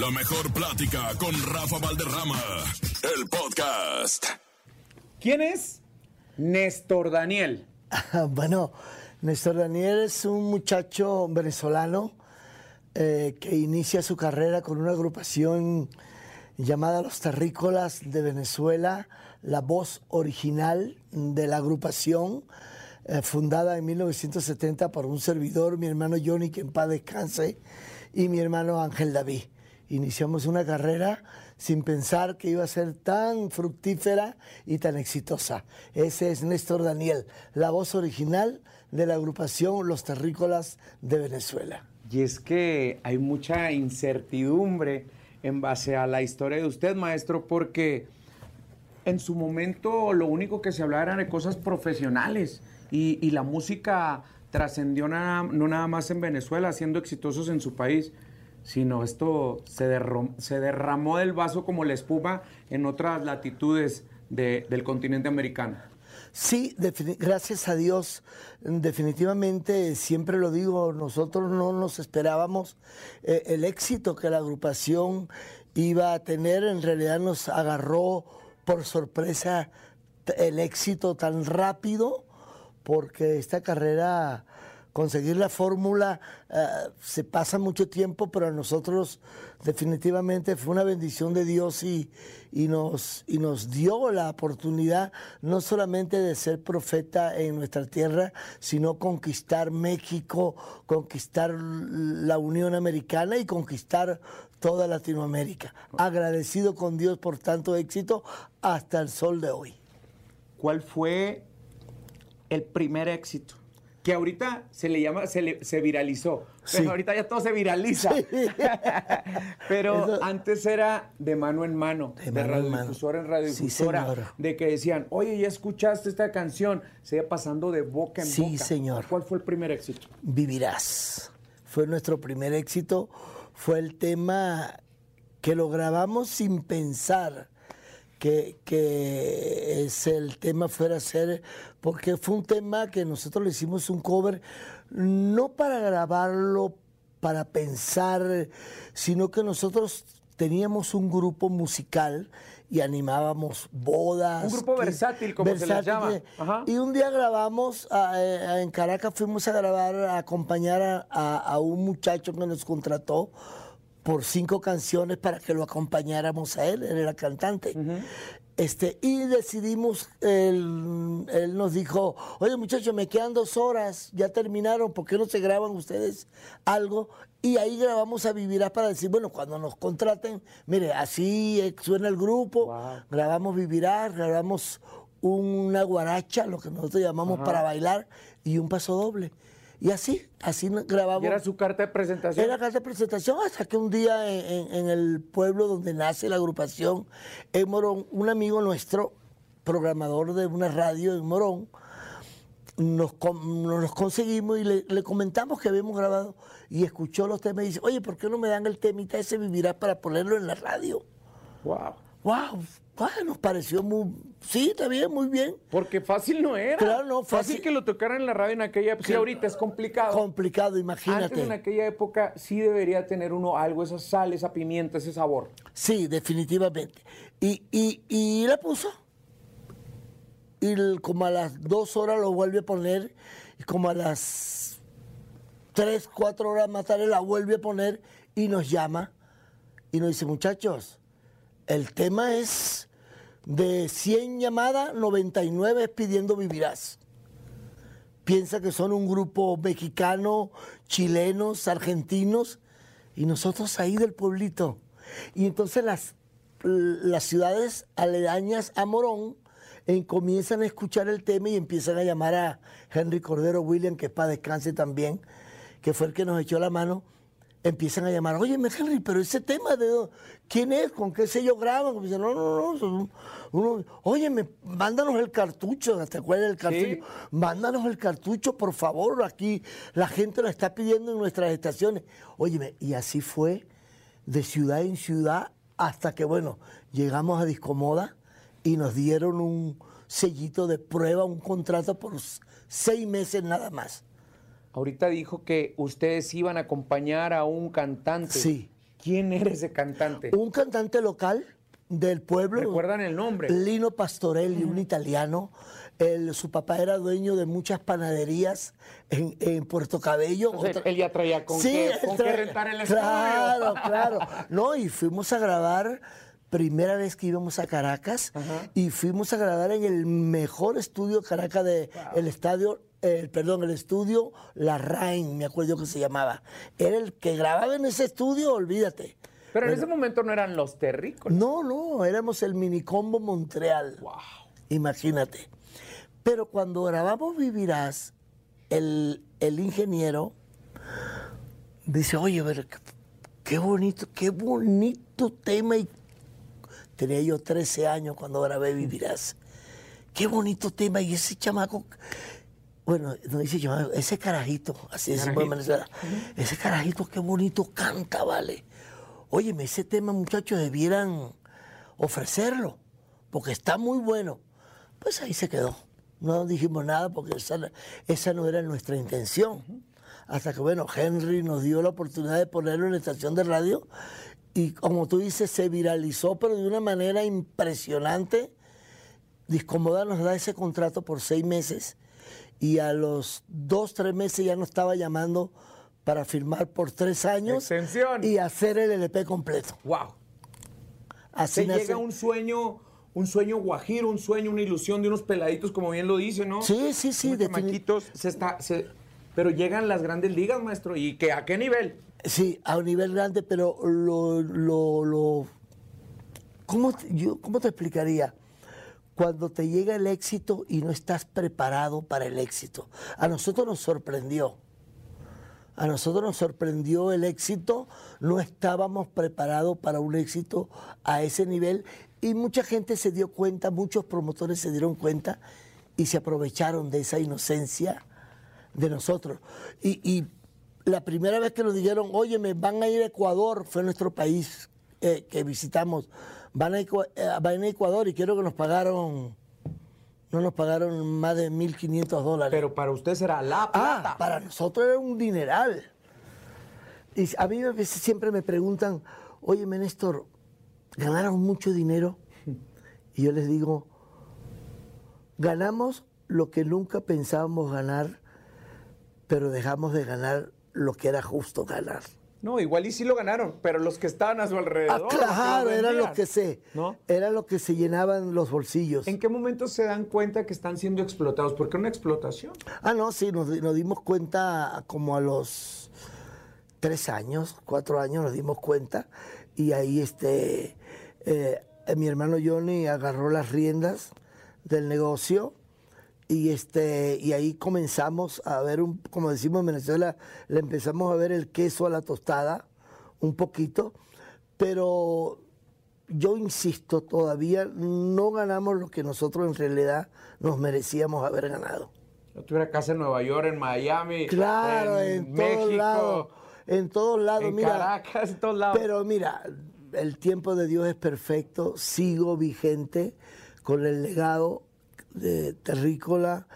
La mejor plática con Rafa Valderrama. El podcast. ¿Quién es Néstor Daniel? bueno, Néstor Daniel es un muchacho venezolano eh, que inicia su carrera con una agrupación llamada Los Terrícolas de Venezuela, la voz original de la agrupación, eh, fundada en 1970 por un servidor, mi hermano Johnny, que en paz descanse, y mi hermano Ángel David. Iniciamos una carrera sin pensar que iba a ser tan fructífera y tan exitosa. Ese es Néstor Daniel, la voz original de la agrupación Los Terrícolas de Venezuela. Y es que hay mucha incertidumbre en base a la historia de usted, maestro, porque en su momento lo único que se hablaba era de cosas profesionales y, y la música trascendió no nada más en Venezuela, siendo exitosos en su país, sino esto se, derramó del vaso como la espuma en otras latitudes de, del continente americano. Sí, gracias a Dios, definitivamente, siempre lo digo, nosotros no nos esperábamos eh, el éxito que la agrupación iba a tener, en realidad nos agarró por sorpresa el éxito tan rápido, porque esta carrera conseguir la fórmula eh, se pasa mucho tiempo, pero a nosotros definitivamente fue una bendición de Dios y, y, nos, y nos dio la oportunidad no solamente de ser profeta en nuestra tierra, sino conquistar México, conquistar la Unión Americana y conquistar toda Latinoamérica. Agradecido con Dios por tanto éxito hasta el sol de hoy. ¿Cuál fue el primer éxito? Que ahorita se le llama, se, se viralizó. Pero ahorita ya todo se viraliza. Pero antes era de mano en mano, de, de radiodifusora en radiodifusora, de que decían, oye, ya escuchaste esta canción, se iba pasando de boca en boca. Sí, señor. ¿Cuál fue el primer éxito? Vivirás. Fue nuestro primer éxito. Fue el tema que lo grabamos sin pensar que, es el tema fuera a ser, porque fue un tema que nosotros le hicimos un cover, no para grabarlo, para pensar, sino que nosotros teníamos un grupo musical y animábamos bodas. Un grupo versátil, como se les llama. Y un día grabamos, en Caracas fuimos a grabar, a acompañar a un muchacho que nos contrató por cinco canciones para que lo acompañáramos a él, él era cantante. Este, y decidimos, él, nos dijo, oye muchachos, me quedan dos horas, ya terminaron, ¿por qué no se graban ustedes algo? Y ahí grabamos a Vivirás para decir, bueno, cuando nos contraten, mire, así suena el grupo, grabamos Vivirás, grabamos una guaracha, lo que nosotros llamamos para bailar, y un paso doble. Y así, así grabamos. era su carta de presentación? Era carta de presentación hasta que un día en, el pueblo donde nace la agrupación, en Morón, un amigo nuestro, programador de una radio en Morón, nos, nos conseguimos y le, comentamos que habíamos grabado y escuchó los temas y dice, oye, ¿por qué no me dan el temita ese Vivirás para ponerlo en la radio? ¡Wow! ¡Wow! Nos pareció muy. Sí, está bien, muy bien. Porque fácil no era. Claro, no, fácil. que lo tocaran en la radio en aquella época. Sí, ahorita es complicado. Complicado, imagínate. Antes en aquella época sí debería tener uno algo, esa sal, esa pimienta, ese sabor. Sí, definitivamente. Y, y, y la puso. Y como a las dos horas lo vuelve a poner. Y como a las tres, cuatro horas más tarde la vuelve a poner. Y nos llama. Y nos dice, muchachos, el tema es de 100 llamadas, 99 pidiendo vivirás. Piensa que son un grupo mexicano, chilenos, argentinos, y nosotros ahí del pueblito. Y entonces las, las ciudades aledañas a Morón comienzan a escuchar el tema y empiezan a llamar a Henry Cordero William, que es para descanse también, que fue el que nos echó la mano empiezan a llamar, oye, Henry, pero ese tema de quién es, con qué sello graban. dicen, no, no, no, uno, oye, mándanos el cartucho, ¿te acuerdas del cartucho? Mándanos el cartucho, por favor, aquí la gente lo está pidiendo en nuestras estaciones. Óyeme, y así fue de ciudad en ciudad hasta que, bueno, llegamos a Discomoda y nos dieron un sellito de prueba, un contrato por seis meses nada más. Ahorita dijo que ustedes iban a acompañar a un cantante. Sí. ¿Quién era ese cantante? Un cantante local del pueblo. ¿Recuerdan el nombre? Lino Pastorelli, un italiano. El- su papá era dueño de muchas panaderías en, en Puerto Cabello. Entonces, él ya traía con qué- él con qué rentar el estudio. Claro, claro. No, y fuimos a grabar, primera vez que íbamos a Caracas, y fuimos a grabar en el mejor estudio de Caracas de el estadio, el, perdón, el estudio La Rain, me acuerdo que se llamaba. Era el que grababa en ese estudio, olvídate. Pero en ese momento no eran los terrícolas. No, no, éramos el Minicombo Montreal. Wow. Imagínate. Pero cuando grabamos Vivirás, el, el ingeniero dice, oye, pero qué, qué bonito, qué bonito tema. Y tenía yo 13 años cuando grabé Vivirás. Qué bonito tema. Y ese chamaco, bueno, no dice chamaco, ese carajito, así decimos en. Venezuela, ese carajito qué bonito canta, vale. Óyeme, ese tema, muchachos, debieran ofrecerlo, porque está muy bueno. Pues ahí se quedó. No dijimos nada porque esa, esa no era nuestra intención. Hasta que, bueno, Henry nos dio la oportunidad de ponerlo en la estación de radio y, como tú dices, se viralizó, pero de una manera impresionante. Discomoda nos da ese contrato por seis meses y a los dos, tres meses ya nos estaba llamando para firmar por tres años Extensión. y hacer el LP completo. Wow. Así Se nace- llega un sueño, un sueño guajiro, un sueño, una ilusión de unos peladitos, como bien lo dice, ¿no? Sí, sí, sí, defini- chamaquitos, se está, se- pero llegan las grandes ligas, maestro, ¿y que a qué nivel? Sí, a un nivel grande, pero lo... lo, lo- ¿cómo, yo, ¿Cómo te explicaría? Cuando te llega el éxito y no estás preparado para el éxito. A nosotros nos sorprendió. A nosotros nos sorprendió el éxito, no estábamos preparados para un éxito a ese nivel y mucha gente se dio cuenta, muchos promotores se dieron cuenta y se aprovecharon de esa inocencia de nosotros. Y, la primera vez que nos dijeron, oye, me van a ir a Ecuador, fue nuestro país eh, que visitamos, van a, eh, van a Ecuador y quiero que nos pagaron, no nos pagaron más de 1.500 dólares. Pero para usted será la plata. Ah, para nosotros era un dineral. Y a mí a veces siempre me preguntan, oye, Néstor, ¿ganaron mucho dinero? Y yo les digo, ganamos lo que nunca pensábamos ganar, pero dejamos de ganar lo que era justo ganar. No, igual y sí lo ganaron, pero los que estaban a su Ah, alrededor. que claro, era que se, ¿No? era lo que se llenaban los bolsillos. ¿En qué momento se dan cuenta que están siendo explotados? Porque una explotación. Ah, no, sí, nos dimos cuenta como a los tres años, cuatro años nos dimos cuenta y ahí este, eh, mi hermano Johnny agarró las riendas del negocio y este y ahí comenzamos a ver un como decimos en Venezuela le empezamos a ver el queso a la tostada un poquito pero yo insisto todavía no ganamos lo que nosotros en realidad nos merecíamos haber ganado Yo tuviera casa en Nueva York, en Miami. Claro, en, todos lados. En todos lados, en mira. Caracas, en todos lados. Pero mira, el tiempo de Dios es perfecto. Sigo vigente con el legado de Terrícola.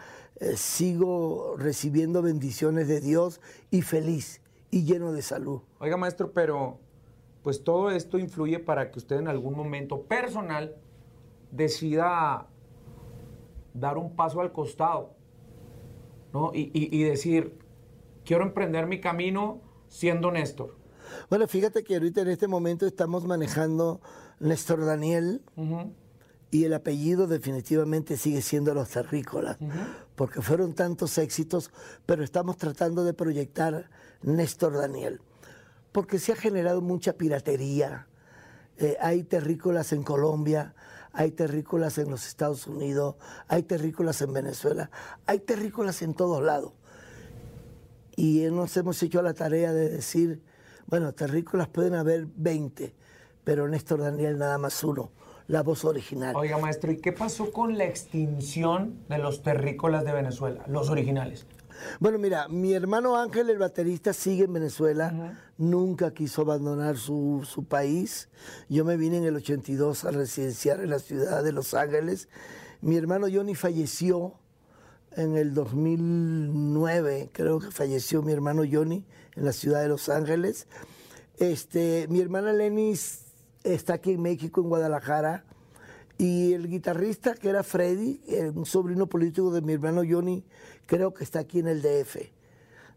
eh, sigo recibiendo bendiciones de Dios y feliz y lleno de salud. Oiga, maestro, pero pues todo esto influye para que usted en algún momento personal decida dar un paso al costado, ¿no? Y, y- y decir, quiero emprender mi camino siendo Néstor. Bueno, fíjate que ahorita en este momento estamos manejando Néstor Daniel. Y el apellido definitivamente sigue siendo los terrícolas, porque fueron tantos éxitos, pero estamos tratando de proyectar Néstor Daniel, porque se ha generado mucha piratería. Eh, hay terrícolas en Colombia, hay terrícolas en los Estados Unidos, hay terrícolas en Venezuela, hay terrícolas en todos lados. Y nos hemos hecho la tarea de decir, bueno, terrícolas pueden haber 20, pero Néstor Daniel nada más uno, la voz original. Oiga, maestro, ¿y qué pasó con la extinción de los terrícolas de Venezuela, los originales? Bueno, mira, mi hermano Ángel, el baterista, sigue en Venezuela. Nunca quiso abandonar su, su país. Yo me vine en el 82 a residenciar en la ciudad de Los Ángeles. Mi hermano Johnny falleció en el 2009, creo que falleció mi hermano Johnny en la ciudad de Los Ángeles. Este, mi hermana Lenis está aquí en México, en Guadalajara. Y el guitarrista, que era Freddy, eh, un sobrino político de mi hermano Johnny, creo que está aquí en el DF.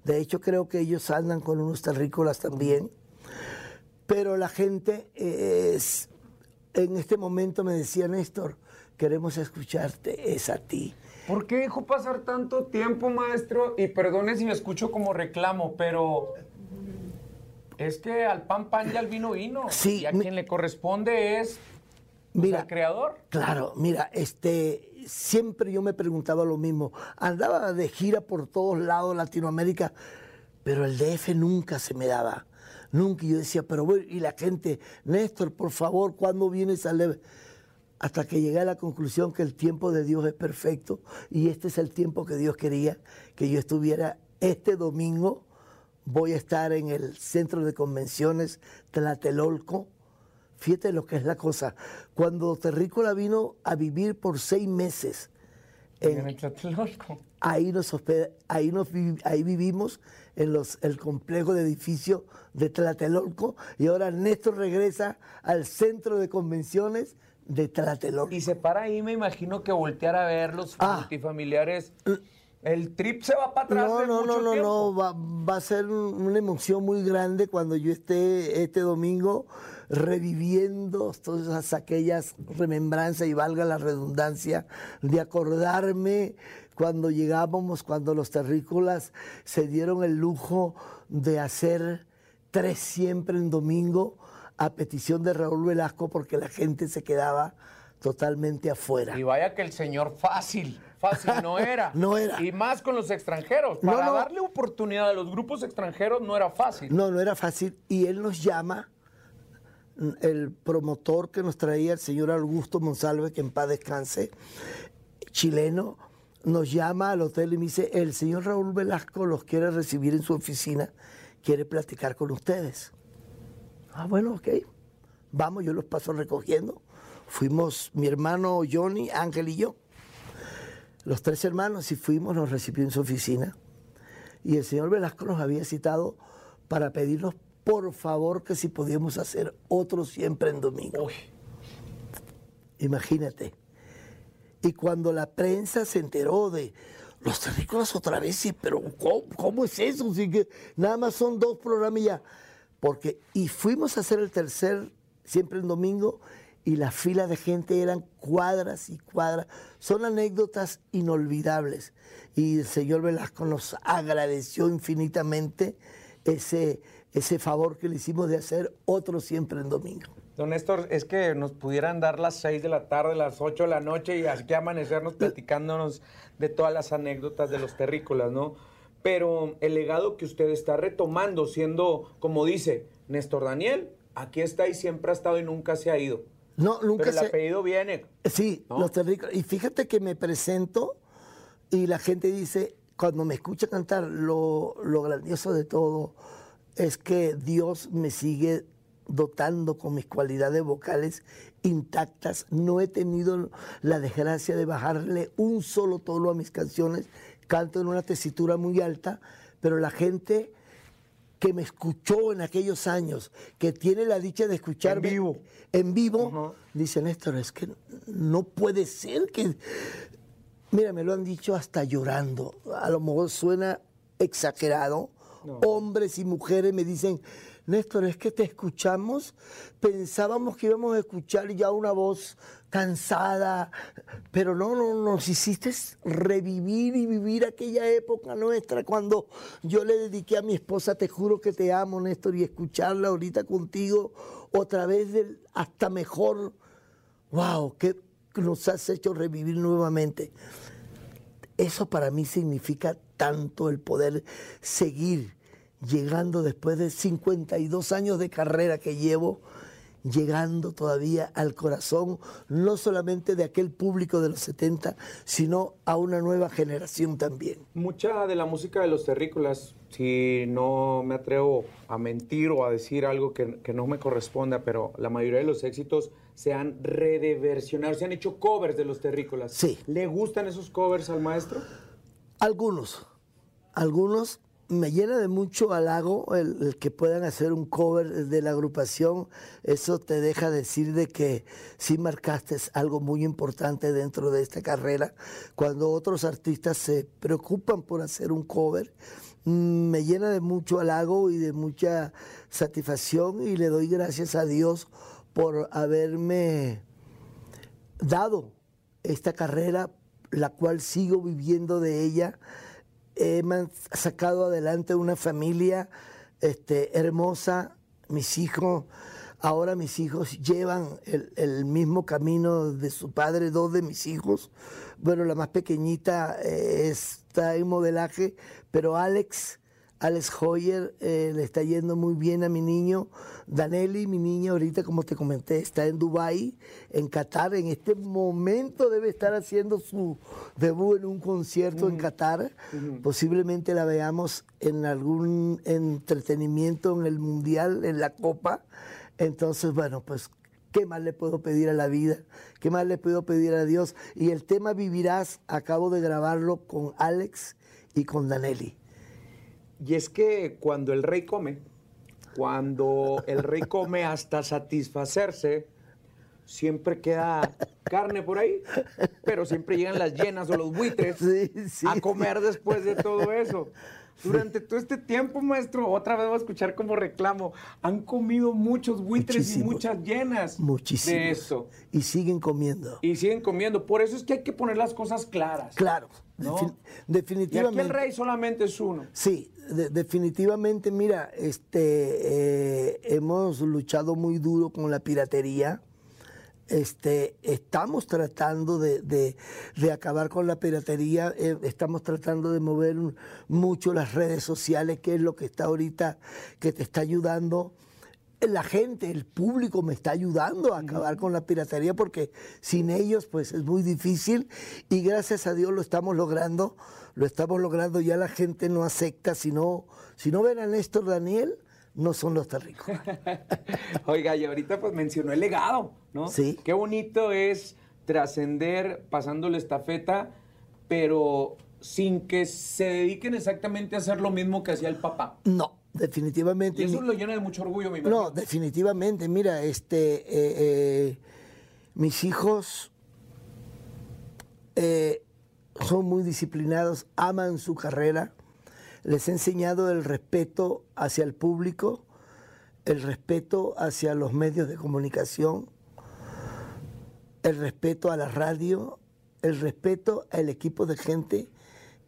De hecho, creo que ellos andan con unos terrícolas también. Pero la gente es, en este momento me decía, Néstor, queremos escucharte, es a ti. ¿Por qué dejó pasar tanto tiempo, maestro? Y perdone si me escucho como reclamo, pero es que al pan pan y al vino vino. Sí, y a mi- quien le corresponde es pues, Mira, al creador. Claro, mira, este, siempre yo me preguntaba lo mismo. Andaba de gira por todos lados, Latinoamérica, pero el DF nunca se me daba. Nunca. Y yo decía, pero bueno, y la gente, Néstor, por favor, ¿cuándo vienes a leer? Hasta que llegué a la conclusión que el tiempo de Dios es perfecto y este es el tiempo que Dios quería que yo estuviera este domingo. Voy a estar en el centro de convenciones Tlatelolco. Fíjate lo que es la cosa. Cuando Terrícola vino a vivir por seis meses, en- En el Tlatelolco. ahí nos hospeda- ahí nos ahí vivimos en los, el complejo de edificios de Tlatelolco y ahora Néstor regresa al centro de convenciones de Tlatelolco. Y se para ahí, me imagino que voltear a ver los Ah. multifamiliares. El trip se va para atrás. No, de no, mucho no, no, tiempo. no, va, va a ser un- una emoción muy grande cuando yo esté este domingo reviviendo todas aquellas remembranzas y valga la redundancia de acordarme cuando llegábamos, cuando los terrícolas se dieron el lujo de hacer tres siempre en domingo a petición de Raúl Velasco porque la gente se quedaba totalmente afuera. Y vaya que el señor fácil, fácil no era. No era. Y más con los extranjeros. Para no. darle oportunidad a los grupos extranjeros no era fácil. No, no era fácil. Y él nos llama, el promotor que nos traía, el señor Augusto Monsalve, que en paz descanse, chileno, nos llama al hotel y me dice, el señor Raúl Velasco los quiere recibir en su oficina, quiere platicar con ustedes. Ah, bueno, ok. Vamos, yo los paso recogiendo. Fuimos mi hermano Johnny, Ángel y yo. Los tres hermanos y fuimos, nos recibió en su oficina. Y el señor Velasco nos había citado para pedirnos, por favor, que si podíamos hacer otro siempre en domingo. Uy, Imagínate. Y cuando la prensa se enteró de los terrícolas otra vez, sí, pero ¿cómo, cómo es eso? Que nada más son dos programas y ya. Porque, y fuimos a hacer el tercer, siempre en domingo, y la fila de gente eran cuadras y cuadras. Son anécdotas inolvidables. Y el señor Velasco nos agradeció infinitamente ese, ese favor que le hicimos de hacer otro siempre en domingo. don Néstor, es que nos pudieran dar las 6 de la tarde, las 8 de la noche y así que amanecernos platicándonos de todas las anécdotas de los terrícolas, ¿no? Pero el legado que usted está retomando, siendo, como dice Néstor Daniel, aquí está y siempre ha estado y nunca se ha ido. No, nunca Pero el se... apellido viene. Sí, ¿no? los terrícolas. Y fíjate que me presento y la gente dice, cuando me escucha cantar, lo, lo grandioso de todo es que Dios me sigue dotando con mis cualidades vocales intactas. No he tenido la desgracia de bajarle un solo tono a mis canciones. Canto en una tesitura muy alta, pero la gente que me escuchó en aquellos años, que tiene la dicha de escucharme vivo. en vivo, dice Néstor, es que no puede ser que... Mira, me lo han dicho hasta llorando. A lo mejor suena exagerado. Hombres y mujeres me dicen, Néstor, es que te escuchamos, pensábamos que íbamos a escuchar ya una voz cansada, pero no, no, nos hiciste revivir y vivir aquella época nuestra cuando yo le dediqué a mi esposa, te juro que te amo, Néstor, y escucharla ahorita contigo otra vez hasta mejor. ¡Wow! que nos has hecho revivir nuevamente. Eso para mí significa tanto el poder seguir llegando después de 52 años de carrera que llevo, llegando todavía al corazón, no solamente de aquel público de los 70, sino a una nueva generación también. Mucha de la música de los terrícolas, si no me atrevo a mentir o a decir algo que, que no me corresponda, pero la mayoría de los éxitos se han reversionado, se han hecho covers de los terrícolas. Sí. ¿Le gustan esos covers al maestro? Algunos, algunos, me llena de mucho halago el, que puedan hacer un cover de la agrupación. Eso te deja decir de que sí marcaste algo muy importante dentro de esta carrera. Cuando otros artistas se preocupan por hacer un cover, mm, me llena de mucho halago y de mucha satisfacción y le doy gracias a Dios por haberme dado esta carrera, la cual sigo viviendo de ella he sacado adelante una familia este, hermosa, mis hijos, ahora mis hijos llevan el, el, mismo camino de su padre, dos de mis hijos, bueno, la más pequeñita eh, está en modelaje, pero Alex Alex Hoyer eh, le está yendo muy bien a mi niño. Danelli, mi niña, ahorita, como te comenté, está en Dubai, en Qatar. En este momento debe estar haciendo su debut en un concierto en Qatar. Posiblemente la veamos en algún entretenimiento en el Mundial, en la Copa. Entonces, bueno, pues ¿Qué más le puedo pedir a la vida? ¿Qué más le puedo pedir a Dios? Y el tema Vivirás, acabo de grabarlo con Alex y con Danelli. Y es que cuando el rey come, cuando el rey come hasta satisfacerse, siempre queda carne por ahí, pero siempre llegan las llenas o los buitres a comer después de todo eso. Durante todo este tiempo, maestro, otra vez voy a escuchar como reclamo, han comido muchos buitres y muchas llenas Muchísimo. de eso. Y siguen comiendo. Y siguen comiendo. Por eso es que hay que poner las cosas claras. Claro, definitivamente. Y aquí el rey solamente es uno. Sí, definitivamente, mira, este, eh, hemos luchado muy duro con la piratería este, estamos tratando de, acabar con la piratería, eh, estamos tratando de mover mucho las redes sociales, que es lo que está ahorita, que te está ayudando. La gente, el público me está ayudando a acabar con la piratería porque sin ellos pues es muy difícil y gracias a Dios lo estamos logrando, lo estamos logrando, ya la gente no acepta, si no, si no ven a Néstor Daniel, no son los tan ricos. Oiga, y ahorita pues mencionó el legado, ¿no? Sí. Qué bonito es trascender pasando la estafeta, pero sin que se dediquen exactamente a hacer lo mismo que hacía el papá. No, definitivamente. Y eso lo llena de mucho orgullo, mi No, definitivamente. Mira, este, eh, eh, mis hijos eh, son muy disciplinados, aman su carrera les he enseñado el respeto hacia el público, el respeto hacia los medios de comunicación, el respeto a la radio, el respeto al equipo de gente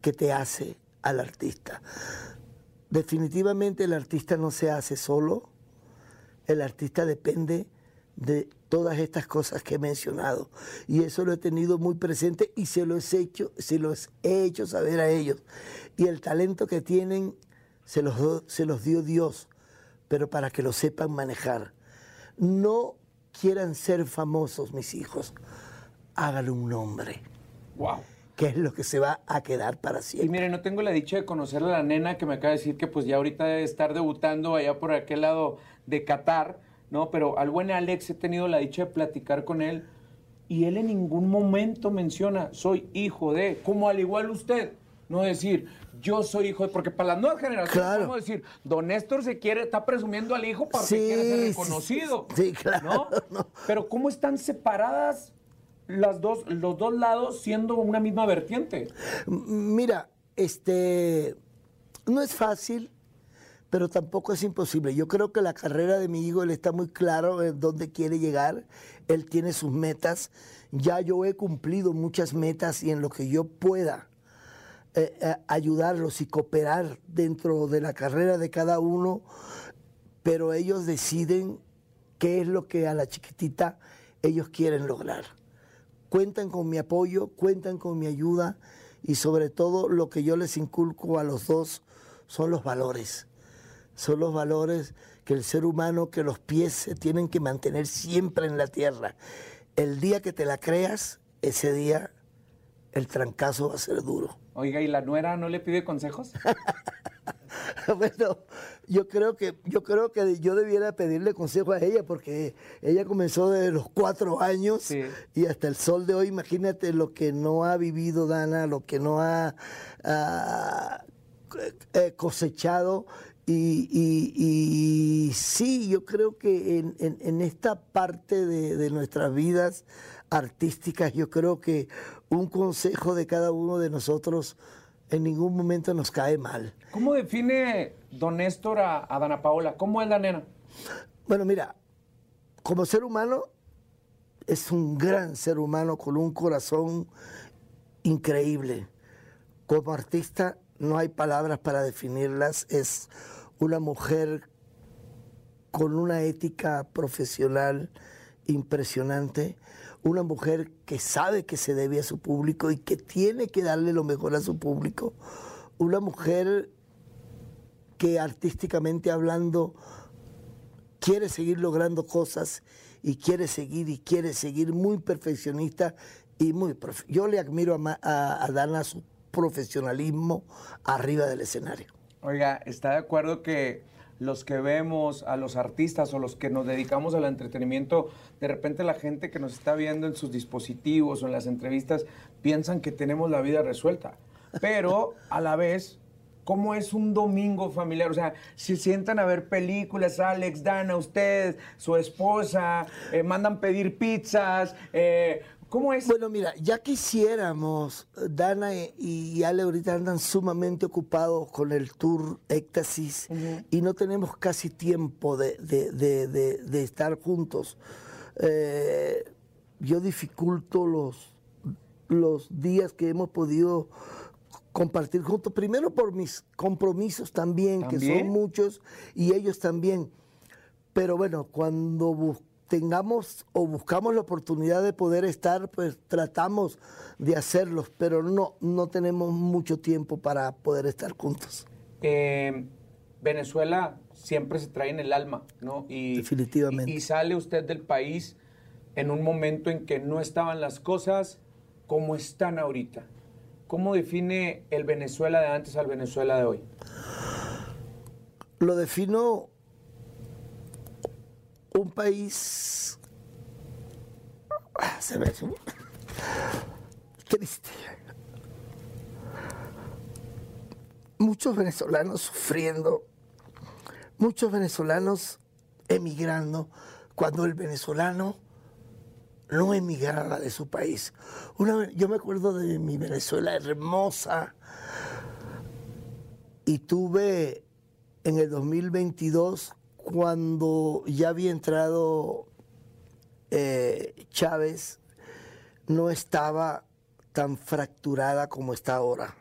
que te hace al artista. Definitivamente el artista no se hace solo, el artista depende de todas estas cosas que he mencionado. Y eso lo he tenido muy presente y se los he hecho, se los he hecho saber a ellos. Y el talento que tienen se los, se los dio Dios, pero para que lo sepan manejar. No quieran ser famosos, mis hijos. Háganle un nombre. Wow. Que es lo que se va a quedar para siempre. Y mire, no tengo la dicha de conocer a la nena que me acaba de decir que pues ya ahorita debe estar debutando allá por aquel lado de Qatar ¿no? Pero al buen Alex he tenido la dicha de platicar con él y él en ningún momento menciona, soy hijo de, como al igual usted, no decir, yo soy hijo de, porque para las nuevas generaciones podemos decir, don Néstor se quiere, está presumiendo al hijo para que quiera ser reconocido. Sí, claro. Pero ¿cómo están separadas las dos, los dos lados siendo una misma vertiente? Mira, este, no es fácil pero tampoco es imposible. Yo creo que la carrera de mi hijo, él está muy claro en dónde quiere llegar, él tiene sus metas, ya yo he cumplido muchas metas y en lo que yo pueda eh, eh, ayudarlos y cooperar dentro de la carrera de cada uno, pero ellos deciden qué es lo que a la chiquitita ellos quieren lograr. Cuentan con mi apoyo, cuentan con mi ayuda y sobre todo lo que yo les inculco a los dos son los valores son los valores que el ser humano, que los pies se tienen que mantener siempre en la tierra. El día que te la creas, ese día el trancazo va a ser duro. Oiga, ¿y la nuera no le pide consejos? bueno, yo creo que yo creo que yo debiera pedirle consejo a ella porque ella comenzó desde los cuatro años y hasta el sol de hoy. Imagínate lo que no ha vivido Dana, lo que no ha eh, cosechado y, y- y sí, yo creo que en, en- en esta parte de, de nuestras vidas artísticas, yo creo que un consejo de cada uno de nosotros en ningún momento nos cae mal. ¿Cómo define don Néstor a, a Dana Paola? ¿Cómo es la nena? Bueno, mira, como ser humano es un gran ser humano con un corazón increíble. Como artista no hay palabras para definirlas. Es una mujer con una ética profesional impresionante, una mujer que sabe que se debe a su público y que tiene que darle lo mejor a su público, una mujer que artísticamente hablando quiere seguir logrando cosas y quiere seguir y quiere seguir muy perfeccionista y muy yo le admiro a, a- a Dana su profesionalismo arriba del escenario. Oiga, ¿está de acuerdo que los que vemos a los artistas o los que nos dedicamos al entretenimiento, de repente la gente que nos está viendo en sus dispositivos o en las entrevistas piensan que tenemos la vida resuelta? Pero a la vez, ¿cómo es un domingo familiar? O sea, si sientan a ver películas, Alex, Dana, ustedes, su esposa, eh, mandan pedir pizzas, eh, ¿cómo es? Bueno, mira, ya quisiéramos, Dana y Ale ahorita andan sumamente ocupados con el tour Éxtasis y no tenemos casi tiempo de, de- de- de- estar juntos. Eh, yo dificulto los, los días que hemos podido compartir juntos, primero por mis compromisos también, que ¿También? son muchos, y ellos también. Pero bueno, cuando bus- tengamos o buscamos la oportunidad de poder estar, pues tratamos de hacerlos, pero no, no tenemos mucho tiempo para poder estar juntos. Eh, Venezuela siempre se trae en el alma, ¿no? Y, Definitivamente. Y, y sale usted del país en un momento en que no estaban las cosas como están ahorita. ¿Cómo define el Venezuela de antes al Venezuela de hoy? Lo defino un país... Ah, Se ve triste. Muchos venezolanos sufriendo, muchos venezolanos emigrando, cuando el venezolano no emigraba de su país. Yo me acuerdo de mi Venezuela hermosa y tuve en el 2022, cuando ya había entrado eh, Chávez, no estaba tan fracturada como está ahora.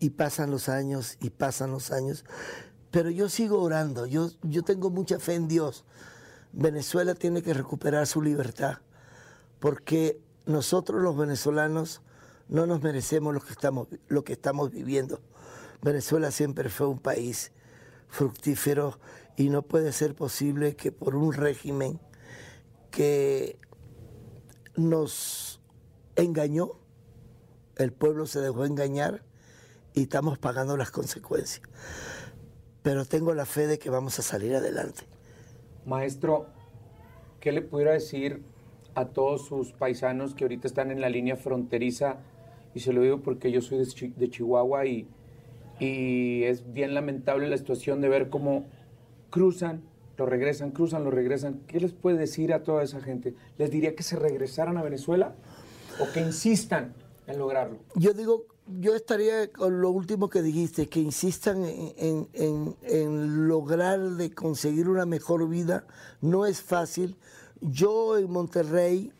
Y pasan los años y pasan los años. Pero yo sigo orando, yo, yo tengo mucha fe en Dios. Venezuela tiene que recuperar su libertad, porque nosotros los venezolanos no nos merecemos lo que estamos, lo que estamos viviendo. Venezuela siempre fue un país fructífero y no puede ser posible que por un régimen que nos engañó, el pueblo se dejó engañar y estamos pagando las consecuencias. Pero tengo la fe de que vamos a salir adelante. Maestro, ¿qué le pudiera decir a todos sus paisanos que ahorita están en la línea fronteriza? Y se lo digo porque yo soy de Chihuahua y, y es bien lamentable la situación de ver cómo cruzan, lo regresan, cruzan, lo regresan. ¿Qué les puede decir a toda esa gente? ¿Les diría que se regresaran a Venezuela o que insistan en lograrlo? Yo digo, yo estaría con lo último que dijiste, que insistan en, en- en- lograr de conseguir una mejor vida. No es fácil. Yo en Monterrey,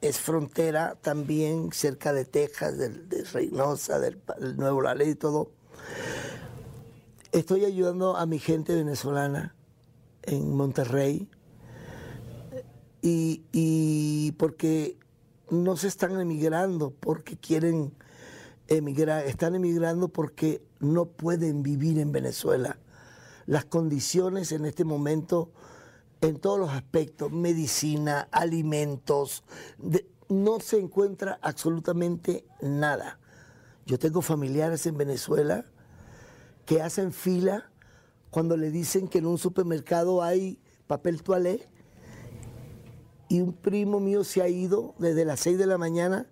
es frontera también, cerca de Texas, de, Reynosa, del Nuevo La Ley y todo. Estoy ayudando a mi gente venezolana en Monterrey y, porque no se están emigrando porque quieren emigrar, están emigrando porque no pueden vivir en Venezuela. Las condiciones en este momento, en todos los aspectos, medicina, alimentos, no se encuentra absolutamente nada. Yo tengo familiares en Venezuela que hacen fila cuando le dicen que en un supermercado hay papel toalé y un primo mío se ha ido desde las 6 de la mañana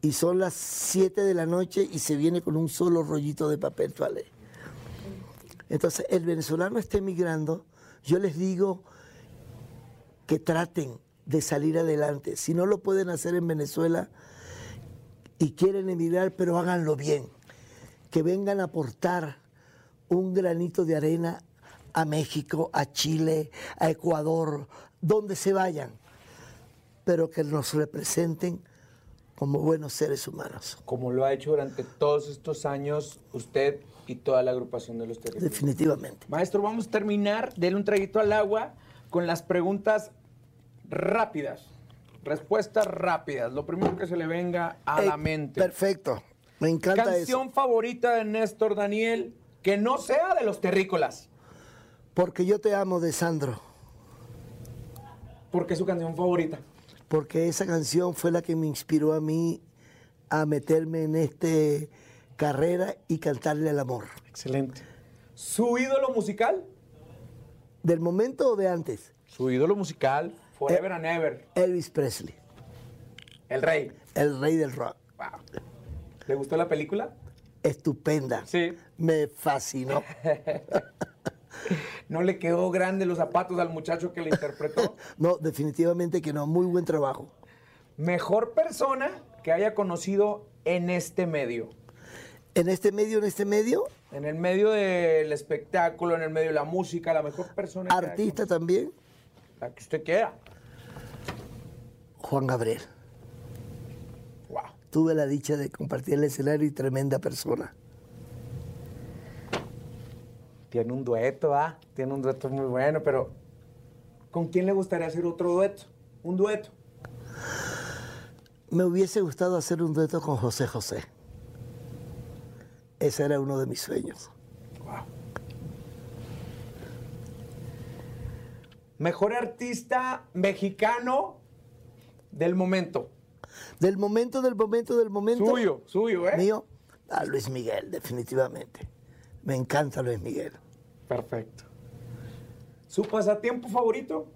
y son las 7 de la noche y se viene con un solo rollito de papel toalé. Entonces, el venezolano está emigrando, yo les digo que traten de salir adelante. Si no lo pueden hacer en Venezuela y quieren emigrar, pero háganlo bien. Que vengan a aportar un granito de arena a México, a Chile, a Ecuador, donde se vayan, pero que nos representen como buenos seres humanos. Como lo ha hecho durante todos estos años usted y toda la agrupación de los territorios. Definitivamente. Maestro, vamos a terminar, denle un traguito al agua con las preguntas rápidas. Respuestas rápidas. Lo primero que se le venga a Ey, la mente. Perfecto. Me encanta Canción eso. favorita de Néstor Daniel que no sea de los terrícolas. Porque yo te amo de Sandro. Porque es su canción favorita. Porque esa canción fue la que me inspiró a mí a meterme en esta carrera y cantarle al amor. Excelente. ¿Su ídolo musical? ¿Del momento o de antes? Su ídolo musical, Forever Eh. and Ever. Elvis Presley, El rey. el rey del rock. Wow. ¿Le gustó la película? Estupenda. Sí. Me fascinó. ¿No le quedó grande los zapatos al muchacho que le interpretó? No, definitivamente que no. Muy buen trabajo. Mejor persona que haya conocido en este medio. En este medio, en este medio, En el medio del espectáculo, en el medio de la música, la mejor persona. que haya artista también. La que usted quiera. Juan Gabriel. Tuve la dicha de compartir el escenario y tremenda persona. Tiene un dueto, ¿ah? Tiene un dueto muy bueno, pero ¿con quién le gustaría hacer otro dueto? Un dueto. Me hubiese gustado hacer un dueto con José José. Ese era uno de mis sueños. Wow. Mejor artista mexicano del momento. Del momento, del momento, del momento. Suyo, suyo, ¿eh? Mío, a Luis Miguel, definitivamente. Me encanta Luis Miguel. Perfecto. ¿Su pasatiempo favorito?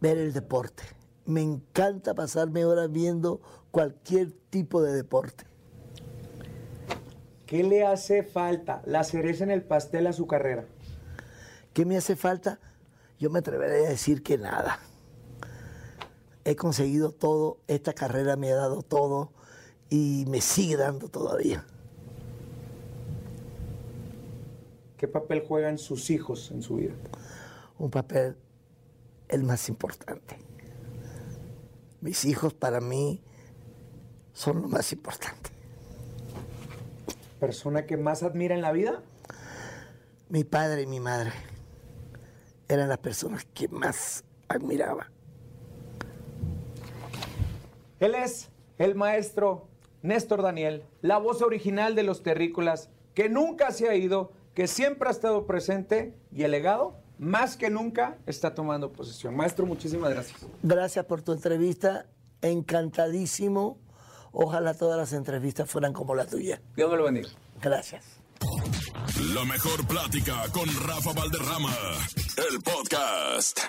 Ver el deporte. Me encanta pasarme horas viendo cualquier tipo de deporte. ¿Qué le hace falta? La cereza en el pastel a su carrera. ¿Qué me hace falta? Yo me atrevería a decir que nada. He conseguido todo, esta carrera me ha dado todo y me sigue dando todavía. ¿Qué papel juegan sus hijos en su vida? Un papel el más importante. Mis hijos para mí son lo más importante. ¿Persona que más admira en la vida? Mi padre y mi madre eran las personas que más admiraba. Él es el maestro Néstor Daniel, la voz original de los terrícolas, que nunca se ha ido, que siempre ha estado presente y el legado, más que nunca, está tomando posesión. Maestro, muchísimas gracias. Gracias por tu entrevista, encantadísimo. Ojalá todas las entrevistas fueran como la tuya. Dios me lo bendiga. Gracias. La mejor plática con Rafa Valderrama, el podcast.